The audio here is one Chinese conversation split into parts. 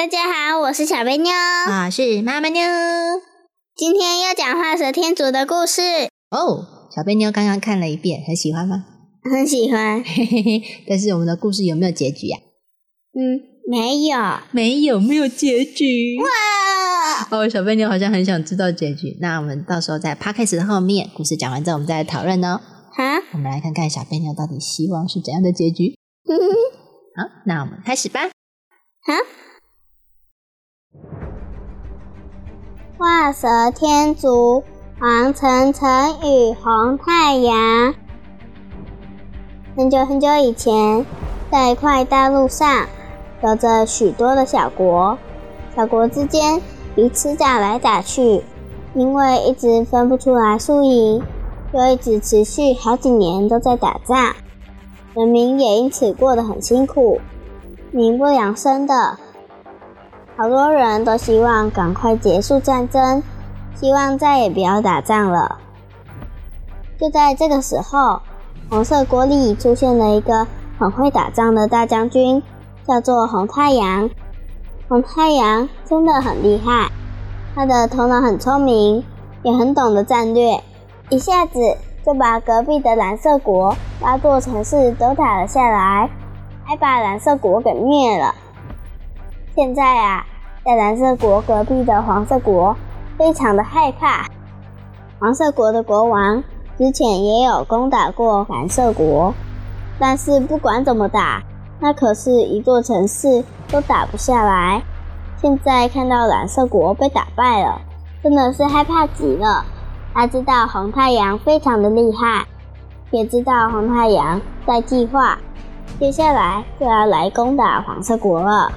大家好，我是小贝妞，我是妈妈妞。今天要讲画蛇添足的故事哦。小贝妞刚刚看了一遍，很喜欢吗？很喜欢。嘿嘿嘿。但是我们的故事有没有结局呀？嗯，没有，没有，没有结局。哇！哦，小贝妞好像很想知道结局。那我们到时候在 podcast 的后面，故事讲完之后，我们再来讨论哦。好，我们来看看小贝妞到底希望是怎样的结局。好，那我们开始吧。好。画蛇添足，黄澄澄与红太阳。很久很久以前，在一块大陆上，有着许多的小国。小国之间彼此打来打去，因为一直分不出来输赢，又一直持续好几年都在打仗，人民也因此过得很辛苦，民不聊生的。好多人都希望赶快结束战争，希望再也不要打仗了。就在这个时候，红色国里出现了一个很会打仗的大将军，叫做红太阳。红太阳真的很厉害，他的头脑很聪明，也很懂得战略，一下子就把隔壁的蓝色国八座城市都打了下来，还把蓝色国给灭了。现在啊。在蓝色国隔壁的黄色国非常的害怕。黄色国的国王之前也有攻打过蓝色国，但是不管怎么打，那可是一座城市都打不下来。现在看到蓝色国被打败了，真的是害怕极了。他知道红太阳非常的厉害，也知道红太阳在计划接下来就要来攻打黄色国了。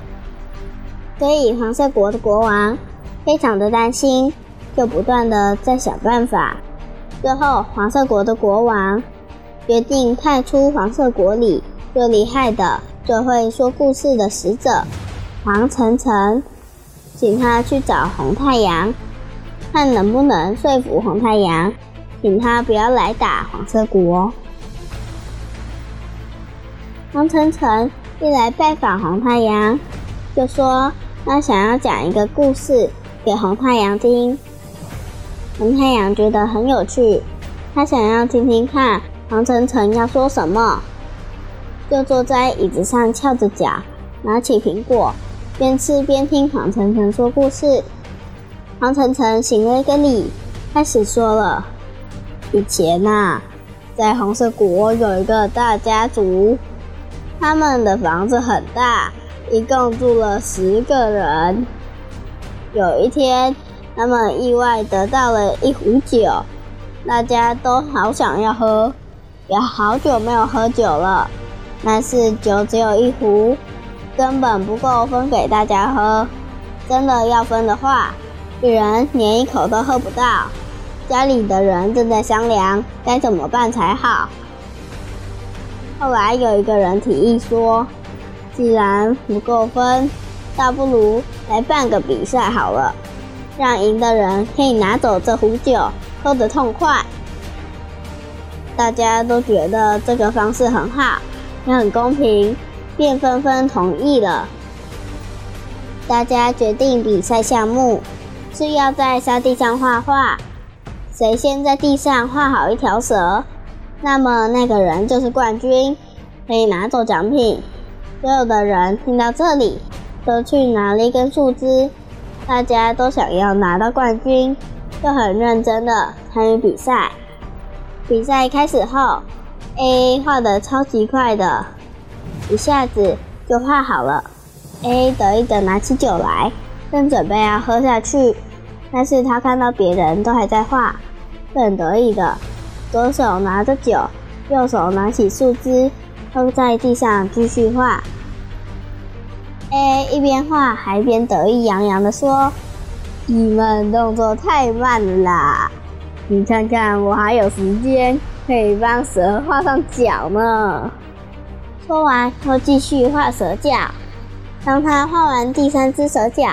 所以黄色国的国王非常的担心，就不断的在想办法。最后，黄色国的国王决定派出黄色国里最厉害的、最会说故事的使者黄晨晨，请他去找红太阳，看能不能说服红太阳，请他不要来打黄色国。黄晨晨一来拜访红太阳，就说。他想要讲一个故事给红太阳听，红太阳觉得很有趣，他想要听听看黄澄澄要说什么，就坐在椅子上翘着脚，拿起苹果，边吃边听黄澄澄说故事。黄澄澄行了一个礼，开始说了：以前呐，在红色国有一个大家族，他们的房子很大。一共住了十个人。有一天，他们意外得到了一壶酒，大家都好想要喝，也好久没有喝酒了。但是酒只有一壶，根本不够分给大家喝。真的要分的话，一人连一口都喝不到。家里的人正在商量该怎么办才好。后来有一个人提议说。既然不够分，倒不如来办个比赛好了，让赢的人可以拿走这壶酒，喝得痛快。大家都觉得这个方式很好，也很公平，便纷纷同意了。大家决定比赛项目是要在沙地上画画，谁先在地上画好一条蛇，那么那个人就是冠军，可以拿走奖品。所有的人听到这里，都去拿了一根树枝，大家都想要拿到冠军，就很认真的参与比赛。比赛开始后，A 画的超级快的，一下子就画好了。A 得意的拿起酒来，正准备要喝下去，但是他看到别人都还在画，很得意的，左手拿着酒，右手拿起树枝，扔在地上继续画。A 一边画还一边得意洋洋的说：“你们动作太慢了啦！你看看我还有时间可以帮蛇画上脚呢。”说完又继续画蛇脚。当他画完第三只蛇脚，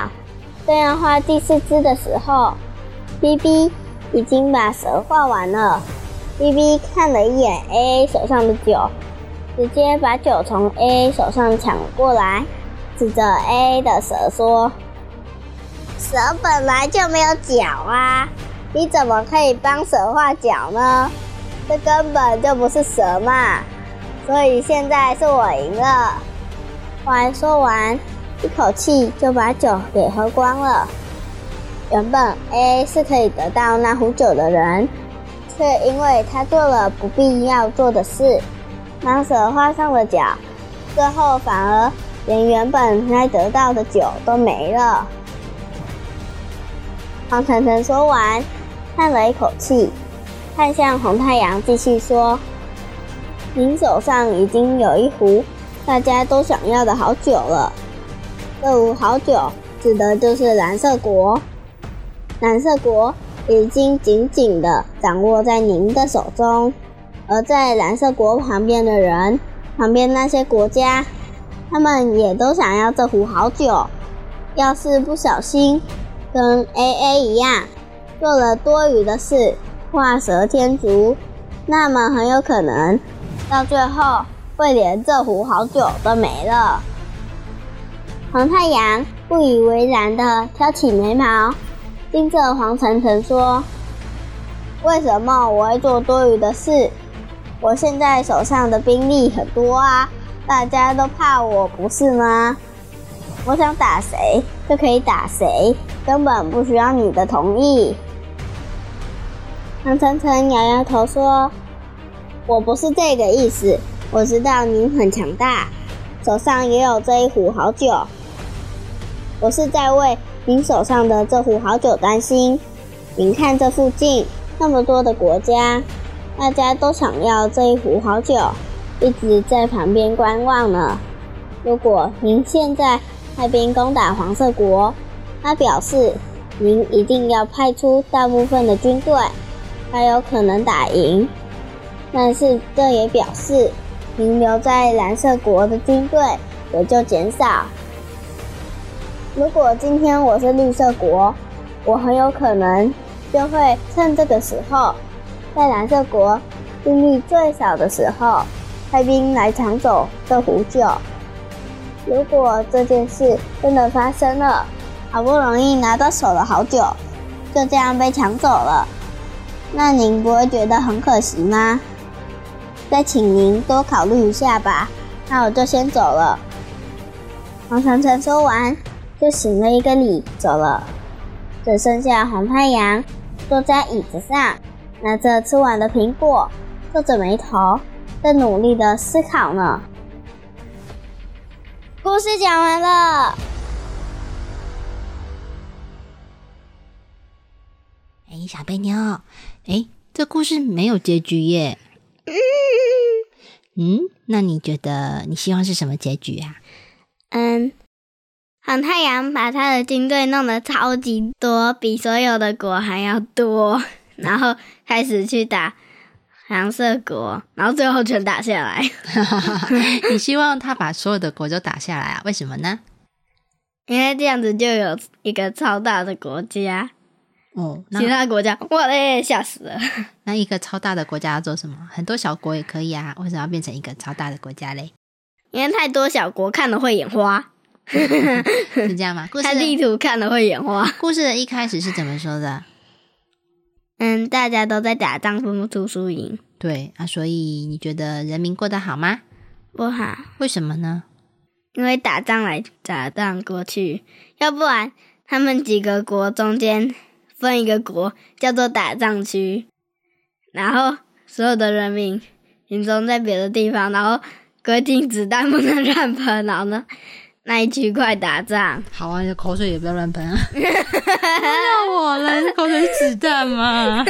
正要画第四只的时候，B B 已经把蛇画完了。B B 看了一眼 A A 手上的酒，直接把酒从 A 手上抢过来，指着 A A 的蛇说：“蛇本来就没有脚啊，你怎么可以帮蛇画脚呢？这根本就不是蛇嘛！所以现在是我赢了。”话说完，一口气就把酒给喝光了。原本 A 是可以得到那壶酒的人，却因为他做了不必要做的事，蟒蛇画上了脚，最后反而连原本该得到的酒都没了。黄晨晨说完，叹了一口气，看向红太阳，继续说：“您手上已经有一壶。”大家都想要的好酒了，这壶好酒指的就是蓝色国。蓝色国已经紧紧的掌握在您的手中，而在蓝色国旁边的人，旁边那些国家，他们也都想要这壶好酒。要是不小心跟 A A 一样做了多余的事，画蛇添足，那么很有可能到最后。会连这壶好酒都没了。黄太阳不以为然的挑起眉毛，盯着黄晨晨说：“为什么我会做多余的事？我现在手上的兵力很多啊，大家都怕我不是吗？我想打谁就可以打谁，根本不需要你的同意。”唐晨晨摇摇头说：“我不是这个意思。”我知道您很强大，手上也有这一壶好酒。我是在为您手上的这壶好酒担心。您看这附近那么多的国家，大家都想要这一壶好酒，一直在旁边观望呢。如果您现在派兵攻打黄色国，那表示您一定要派出大部分的军队，才有可能打赢。但是这也表示。您留在蓝色国的军队也就减少。如果今天我是绿色国，我很有可能就会趁这个时候，在蓝色国兵力最少的时候，派兵来抢走这壶酒。如果这件事真的发生了，好不容易拿到手的好酒就这样被抢走了，那您不会觉得很可惜吗？再请您多考虑一下吧。那我就先走了。黄长城说完，就行了一个礼走了。只剩下红太阳坐在椅子上，拿着吃完的苹果，皱着眉头，在努力的思考呢。故事讲完了。哎，小贝妞，哎，这故事没有结局耶。嗯，那你觉得你希望是什么结局啊？嗯，黄太阳把他的军队弄得超级多，比所有的国还要多，然后开始去打黄色国，然后最后全打下来。你希望他把所有的国都打下来啊？为什么呢？因为这样子就有一个超大的国家。哦，其他国家，哇嘞吓死了。那一个超大的国家要做什么？很多小国也可以啊，为什么要变成一个超大的国家嘞？因为太多小国看了会眼花，是这样吗？看地图看了会眼花。故事的一开始是怎么说的？嗯，大家都在打仗，分不出输赢。对啊，所以你觉得人民过得好吗？不好。为什么呢？因为打仗来打仗过去，要不然他们几个国中间。分一个国叫做打仗区，然后所有的人民集中在别的地方，然后规定子弹不能乱喷，然后呢那一区块打仗。好啊，你的口水也不要乱喷啊！要我了，口水是子弹吗？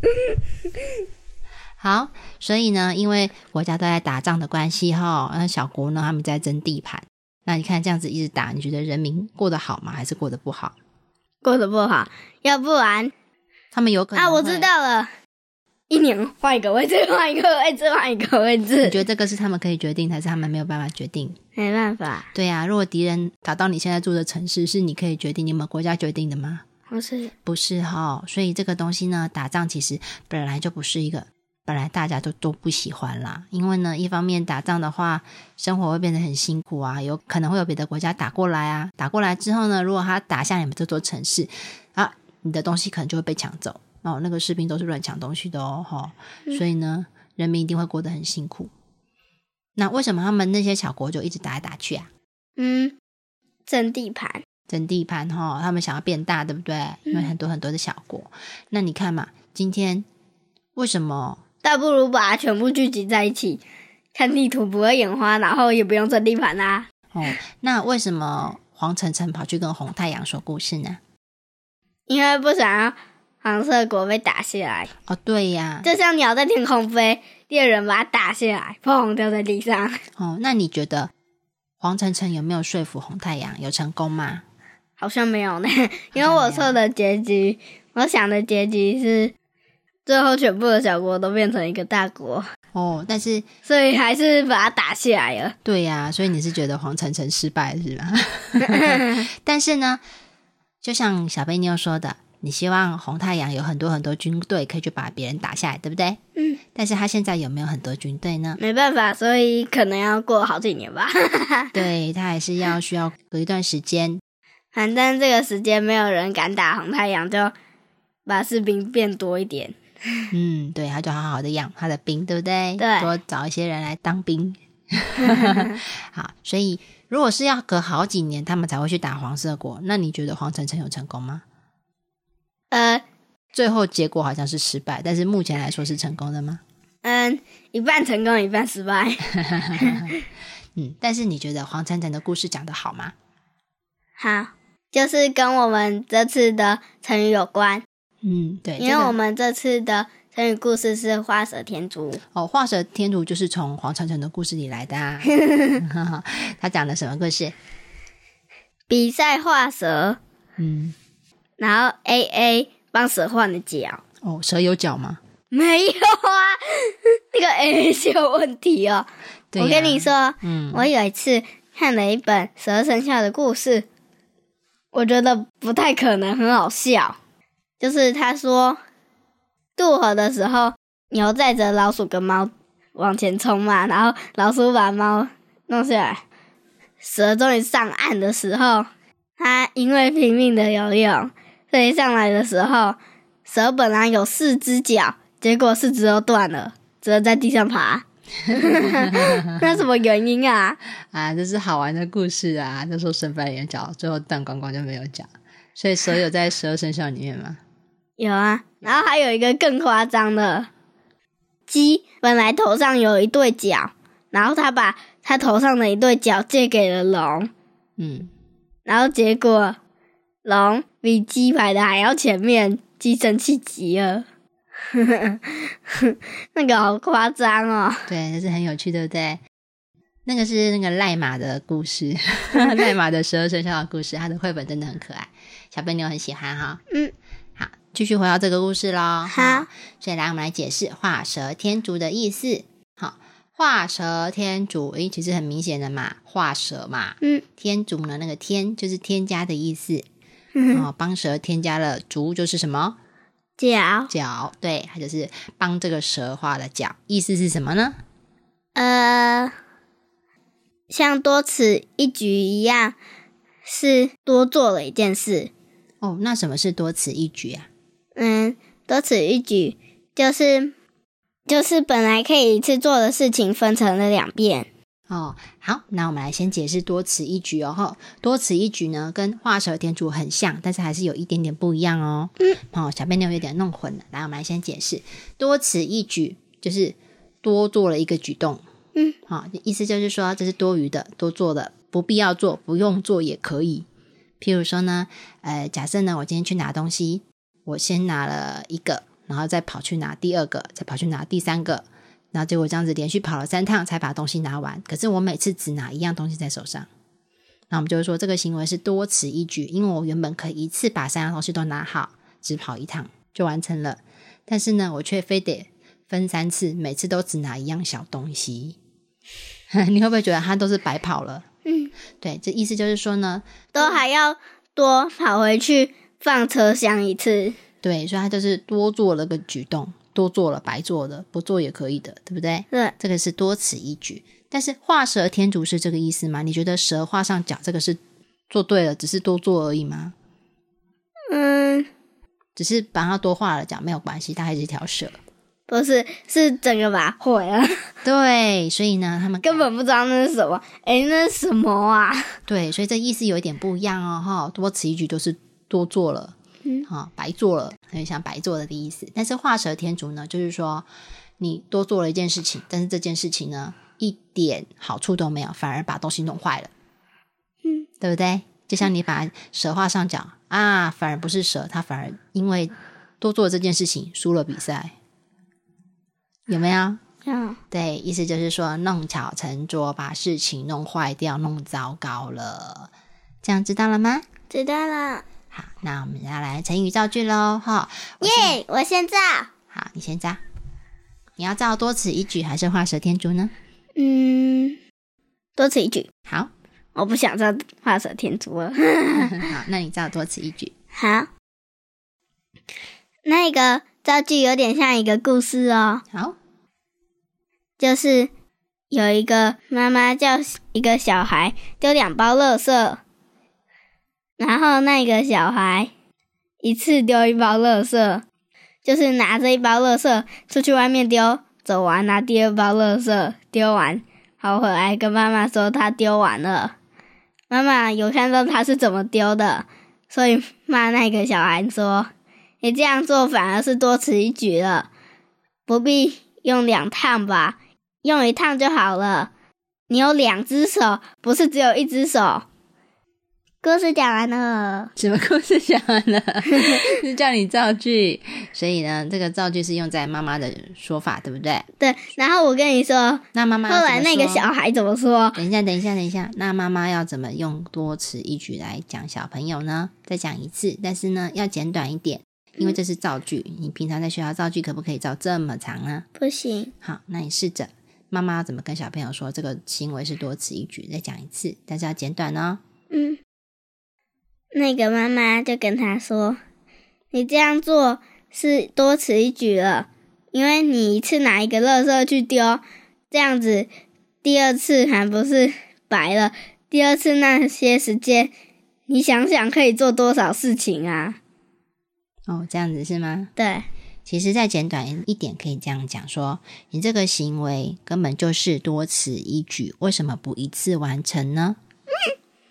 好，所以呢，因为国家都在打仗的关系哈，那小国呢他们在争地盘。那你看这样子一直打，你觉得人民过得好吗？还是过得不好？过得不好，要不然他们有可能啊，我知道了，一年换一个位置，换一个位置，换一个位置。你觉得这个是他们可以决定，还是他们没有办法决定？没办法。对呀，如果敌人打到你现在住的城市，是你可以决定，你们国家决定的吗？不是，不是哈。所以这个东西呢，打仗其实本来就不是一个。本来大家都都不喜欢啦，因为呢，一方面打仗的话，生活会变得很辛苦啊，有可能会有别的国家打过来啊，打过来之后呢，如果他打下你们这座城市啊，你的东西可能就会被抢走哦，那个士兵都是乱抢东西的哦，哈，所以呢，人民一定会过得很辛苦。那为什么他们那些小国就一直打来打去啊？嗯，争地盘，争地盘哈，他们想要变大，对不对？因为很多很多的小国，那你看嘛，今天为什么？倒不如把它全部聚集在一起，看地图不会眼花，然后也不用争地盘啦。哦，那为什么黄澄澄跑去跟红太阳说故事呢？因为不想要黄色国被打下来。哦，对呀，就像鸟在天空飞，猎人把它打下来，砰掉在地上。哦，那你觉得黄澄澄有没有说服红太阳？有成功吗？好像没有呢，因为我测的结局，我想的结局是。最后，全部的小国都变成一个大国哦，但是所以还是把它打下来了。对呀，所以你是觉得黄澄澄失败是吧？但是呢，就像小贝妞说的，你希望红太阳有很多很多军队可以去把别人打下来，对不对？嗯。但是他现在有没有很多军队呢？没办法，所以可能要过好几年吧。对他还是要需要隔一段时间。反正这个时间没有人敢打红太阳，就把士兵变多一点。嗯，对，他就好好的养他的兵，对不对？对，多找一些人来当兵。好，所以如果是要隔好几年，他们才会去打黄色国，那你觉得黄澄澄有成功吗？呃，最后结果好像是失败，但是目前来说是成功的吗？嗯，一半成功，一半失败。嗯，但是你觉得黄灿灿的故事讲的好吗？好，就是跟我们这次的成语有关。嗯，对，因为我们这次的成语故事是画蛇添足哦，画蛇添足就是从黄灿灿的故事里来的啊。他讲的什么故事？比赛画蛇，嗯，然后 A A 帮蛇换了脚。哦，蛇有脚吗？没有啊，那个 A A 是有问题哦。我跟你说，嗯，我有一次看了一本蛇生肖的故事，我觉得不太可能，很好笑。就是他说渡河的时候，牛载着老鼠跟猫往前冲嘛，然后老鼠把猫弄下来，蛇终于上岸的时候，它因为拼命的游泳，所以上来的时候，蛇本来有四只脚，结果四只都断了，只能在地上爬。那什么原因啊？啊，这是好玩的故事啊！就说生半眼脚，最后断光光就没有脚，所以蛇有在十二生肖里面吗？有啊，然后还有一个更夸张的，鸡本来头上有一对角，然后他把他头上的一对角借给了龙，嗯，然后结果龙比鸡排的还要前面，鸡生气极了，那个好夸张哦，对，那是很有趣，对不对？那个是那个赖马的故事，赖马的十二生肖的故事，它的绘本真的很可爱，小朋友很喜欢哈，嗯。好继续回到这个故事喽。好，所以来我们来解释画蛇添足的意思。好，画蛇添足，诶，其实很明显的嘛，画蛇嘛。嗯，添足呢，那个添就是添加的意思。哦，帮蛇添加了足，就是什么？脚。脚，对，它就是帮这个蛇画的脚。意思是什么呢？呃，像多此一举一样，是多做了一件事。哦，那什么是多此一举啊？嗯，多此一举就是就是本来可以一次做的事情分成了两遍哦。好，那我们来先解释多此一举哦。多此一举呢，跟画蛇添足很像，但是还是有一点点不一样哦。嗯，哦，小贝妞有点弄混了。来，我们来先解释多此一举，就是多做了一个举动。嗯，好，意思就是说这是多余的，多做的，不必要做，不用做也可以。譬如说呢，呃，假设呢，我今天去拿东西。我先拿了一个，然后再跑去拿第二个，再跑去拿第三个，然后结果这样子连续跑了三趟才把东西拿完。可是我每次只拿一样东西在手上，那我们就会说这个行为是多此一举，因为我原本可以一次把三样东西都拿好，只跑一趟就完成了，但是呢，我却非得分三次，每次都只拿一样小东西。你会不会觉得他都是白跑了？嗯，对，这意思就是说呢，都还要多跑回去放车厢一次。对，所以他就是多做了个举动，多做了白做的，不做也可以的，对不对？对，这个是多此一举。但是画蛇添足是这个意思吗？你觉得蛇画上脚这个是做对了，只是多做而已吗？嗯，只是把它多画了脚没有关系，它还是一条蛇。不是，是整个把它毁了，对，所以呢，他们 根本不知道那是什么。诶，那是什么啊？对，所以这意思有一点不一样哦，哈，多此一举都是多做了，嗯哈，白做了，有点像白做了的意思。但是画蛇添足呢，就是说你多做了一件事情，但是这件事情呢，一点好处都没有，反而把东西弄坏了，嗯，对不对？就像你把蛇画上脚啊，反而不是蛇，它反而因为多做这件事情输了比赛，有没有？嗯，对，意思就是说弄巧成拙，把事情弄坏掉、弄糟糕了。这样知道了吗？知道了。好，那我们要来成语造句喽，哈！耶，我先造。好，你先造。你要造多此一举还是画蛇添足呢？嗯，多此一举。好，我不想造画蛇添足了。好，那你造多此一举。好，那个造句有点像一个故事哦，好，就是有一个妈妈叫一个小孩丢两包垃圾，然后那个小孩一次丢一包垃圾，就是拿着一包垃圾出去外面丢，走完拿第二包垃圾丢完，跑回来跟妈妈说他丢完了。妈妈有看到他是怎么丢的，所以骂那个小孩说：“你这样做反而是多此一举了，不必用两趟吧，用一趟就好了。你有两只手，不是只有一只手。”故事讲完了，什么故事讲完了？是叫你造句，所以呢，这个造句是用在妈妈的说法，对不对？对。然后我跟你说，那妈妈后来那个小孩怎么说？等一下，等一下，等一下。那妈妈要怎么用多此一举来讲小朋友呢？再讲一次，但是呢，要简短一点，因为这是造句。你平常在学校造句，可不可以造这么长呢？不行，好，那你试着，妈妈要怎么跟小朋友说这个行为是多此一举？再讲一次，但是要简短哦。嗯。那个妈妈就跟他说：“你这样做是多此一举了，因为你一次拿一个垃圾去丢，这样子第二次还不是白了？第二次那些时间，你想想可以做多少事情啊？哦，这样子是吗？对，其实再简短一点，可以这样讲说：你这个行为根本就是多此一举，为什么不一次完成呢？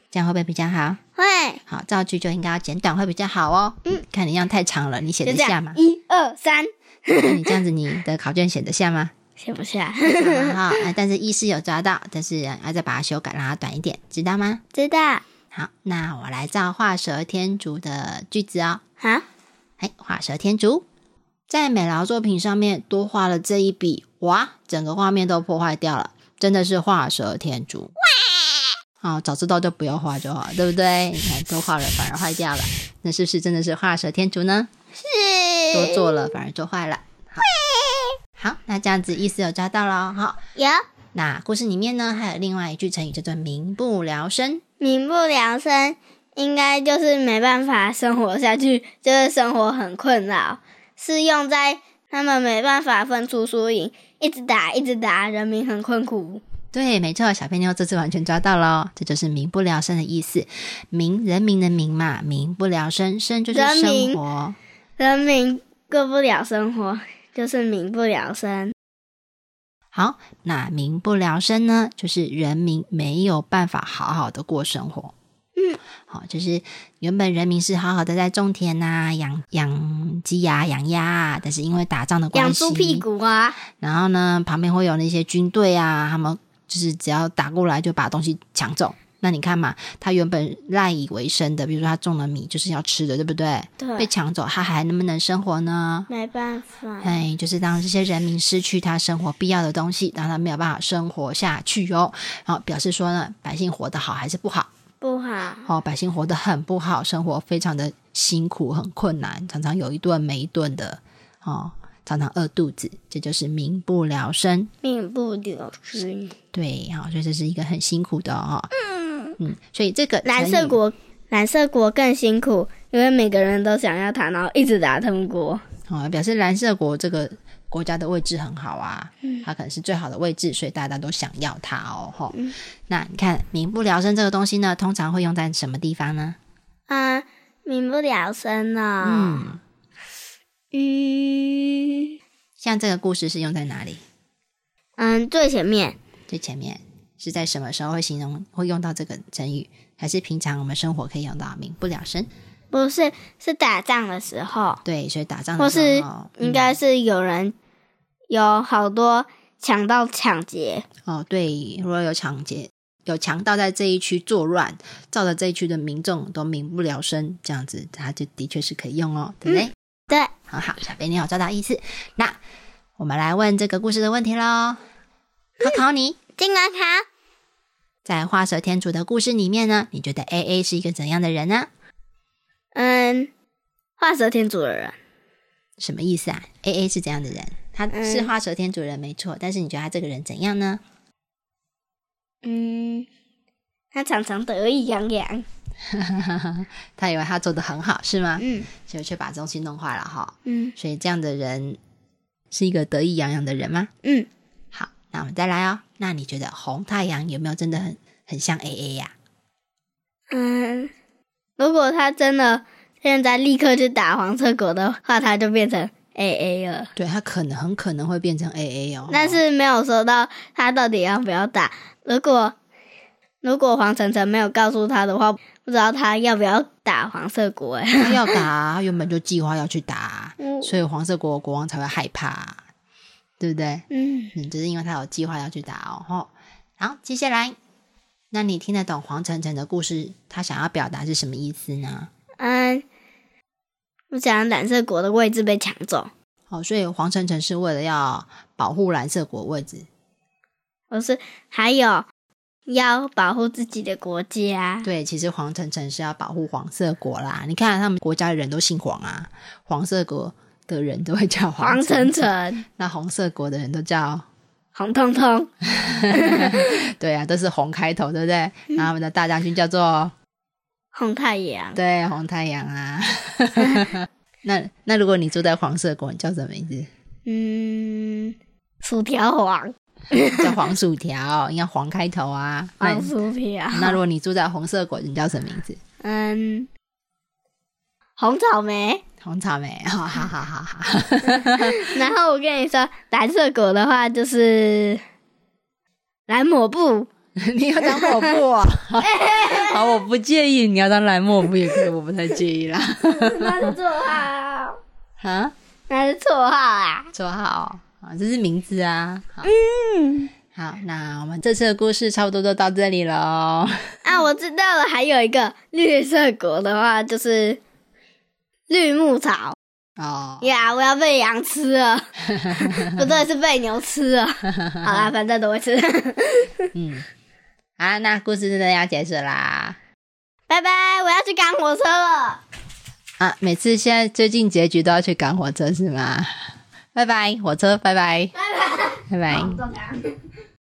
这样会不会比较好？会好，造句就应该要简短，会比较好哦。嗯，看你这样太长了，你写得下吗？，一二三，那你这样子，你的考卷写得下吗？写不下，好，哎但是意思有抓到，但是要再把它修改，让它短一点，知道吗？知道。好，那我来造画蛇添足的句子哦。好，哎，画蛇添足，在美劳作品上面多画了这一笔，哇，整个画面都破坏掉了，真的是画蛇添足。好，早知道就不要画就好，对不对？你看多画了反而坏掉了，那是不是真的是画蛇添足呢？是多做了反而做坏了。好，好，那这样子意思有抓到了。好，有那故事里面呢，还有另外一句成语叫做“民不聊生民不聊生，应该就是没办法生活下去，就是生活很困扰，是用在他们没办法分出输赢，一直打一直打，人民很困苦。”。对，没错，小肥妞这次完全抓到了哦，这就是“民不聊生”的意思。民，人民的民嘛，民不聊生，生就是生活。人民过不了生活，就是民不聊生。好，那民不聊生呢，就是人民没有办法好好的过生活。嗯，好，就是原本人民是好好的在种田呐、养养鸡呀、养鸭啊，但是因为打仗的关系，养猪屁股啊！然后呢，旁边会有那些军队啊，他们就是只要打过来就把东西抢走。那你看嘛，他原本赖以为生的，比如说他种了米就是要吃的，对不对？对被，抢走，他还能不能生活呢？没办法。哎，就是当这些人民失去他生活必要的东西，让他没有办法生活下去哦。然后表示说呢，百姓活得好还是不好？不好。哦，百姓活得很不好，生活非常的辛苦，很困难，常常有一顿没一顿的，哦，常常饿肚子，这就是民不聊生。民不聊生。对，好、所以这是一个很辛苦的哦。嗯嗯所以这个蓝色国，蓝色国更辛苦，因为每个人都想要它，然后一直打通国。哦，表示蓝色国这个国家的位置很好啊，它可能是最好的位置，所以大家都想要它哦。吼，那你看民不聊生这个东西呢，通常会用在什么地方呢？啊，民不聊生呢。嗯，嗯像这个故事是用在哪里？嗯，最前面最前面是在什么时候会形容会用到这个成语？还是平常我们生活可以用到民不聊生？不是是打仗的时候，对，所以打仗或的时是，应该是有人有好多强盗抢劫。哦，对，如果有抢劫、有强盗在这一区作乱，造的这一区的民众都民不聊生，这样子，它就的确是可以用哦，对不对？对，很好，小贝你有抓到意思。那我们来问这个故事的问题喽。考考你，金兰卡在画蛇添足的故事里面呢，你觉得 A A 是一个怎样的人呢？嗯，画蛇添足的人，什么意思啊？A A 是怎样的人？他是画蛇添足的人没错，但是你觉得他这个人怎样呢？嗯，他常常得意洋洋。他以为他做的很好是吗？嗯结果却把东西弄坏了哈。嗯所以这样的人是一个得意洋洋的人吗？嗯，好，那我们再来哦。那你觉得红太阳有没有真的很很像 A A 呀、嗯，如果他真的现在立刻去打黄色狗的话，他就变成 A A 了。对，他可能很可能会变成 A A 哦。但是没有说到他到底要不要打。如果如果黄晨晨没有告诉他的话，不知道他要不要打黄色国。哎，他要打，他原本就计划要去打，嗯所以黄色国国王才会害怕，对不对？嗯，嗯，只是因为他有计划要去打哦。吼，好，接下来，那你听得懂黄晨晨的故事？他想要表达是什么意思呢？嗯，我想蓝色国的位置被抢走，哦，所以黄晨晨是为了要保护蓝色国位置，不是还有要保护自己的国家。对，其实黄橙橙是要保护黄色国啦。你看他们国家的人都姓黄啊，黄色国的人都会叫黄晨晨，晨、那红色国的人都叫，红彤彤、对啊，都是红开头，对不对？然后他们的大将军叫做红太阳、对红太阳啊。那那如果你住在黄色国，你叫什么名字？嗯，薯条黄、叫黄薯条，应该黄开头啊。那黄薯条，那如果你住在红色果，你叫什么名字？嗯，红草莓。红草莓，好好好好好。然后我跟你说，蓝色果的话就是蓝抹布，你要当抹布啊？好，我不介意，你要当蓝抹布也可以，我不太介意啦。那是绰号，啊，那是绰号啊。绰号啊，这是名字啊。好，嗯，好，那我们这次的故事差不多就到这里了哦。啊，我知道了，还有一个绿色果的话就是绿木草哦，呀我要被羊吃了，不对，是被牛吃了。好啦，反正都会吃。嗯，好，那故事真的要结束啦。拜拜，我要去赶火车了。啊，每次现在最近结局都要去赶火车是吗？拜拜，火车，拜拜，拜拜，拜拜。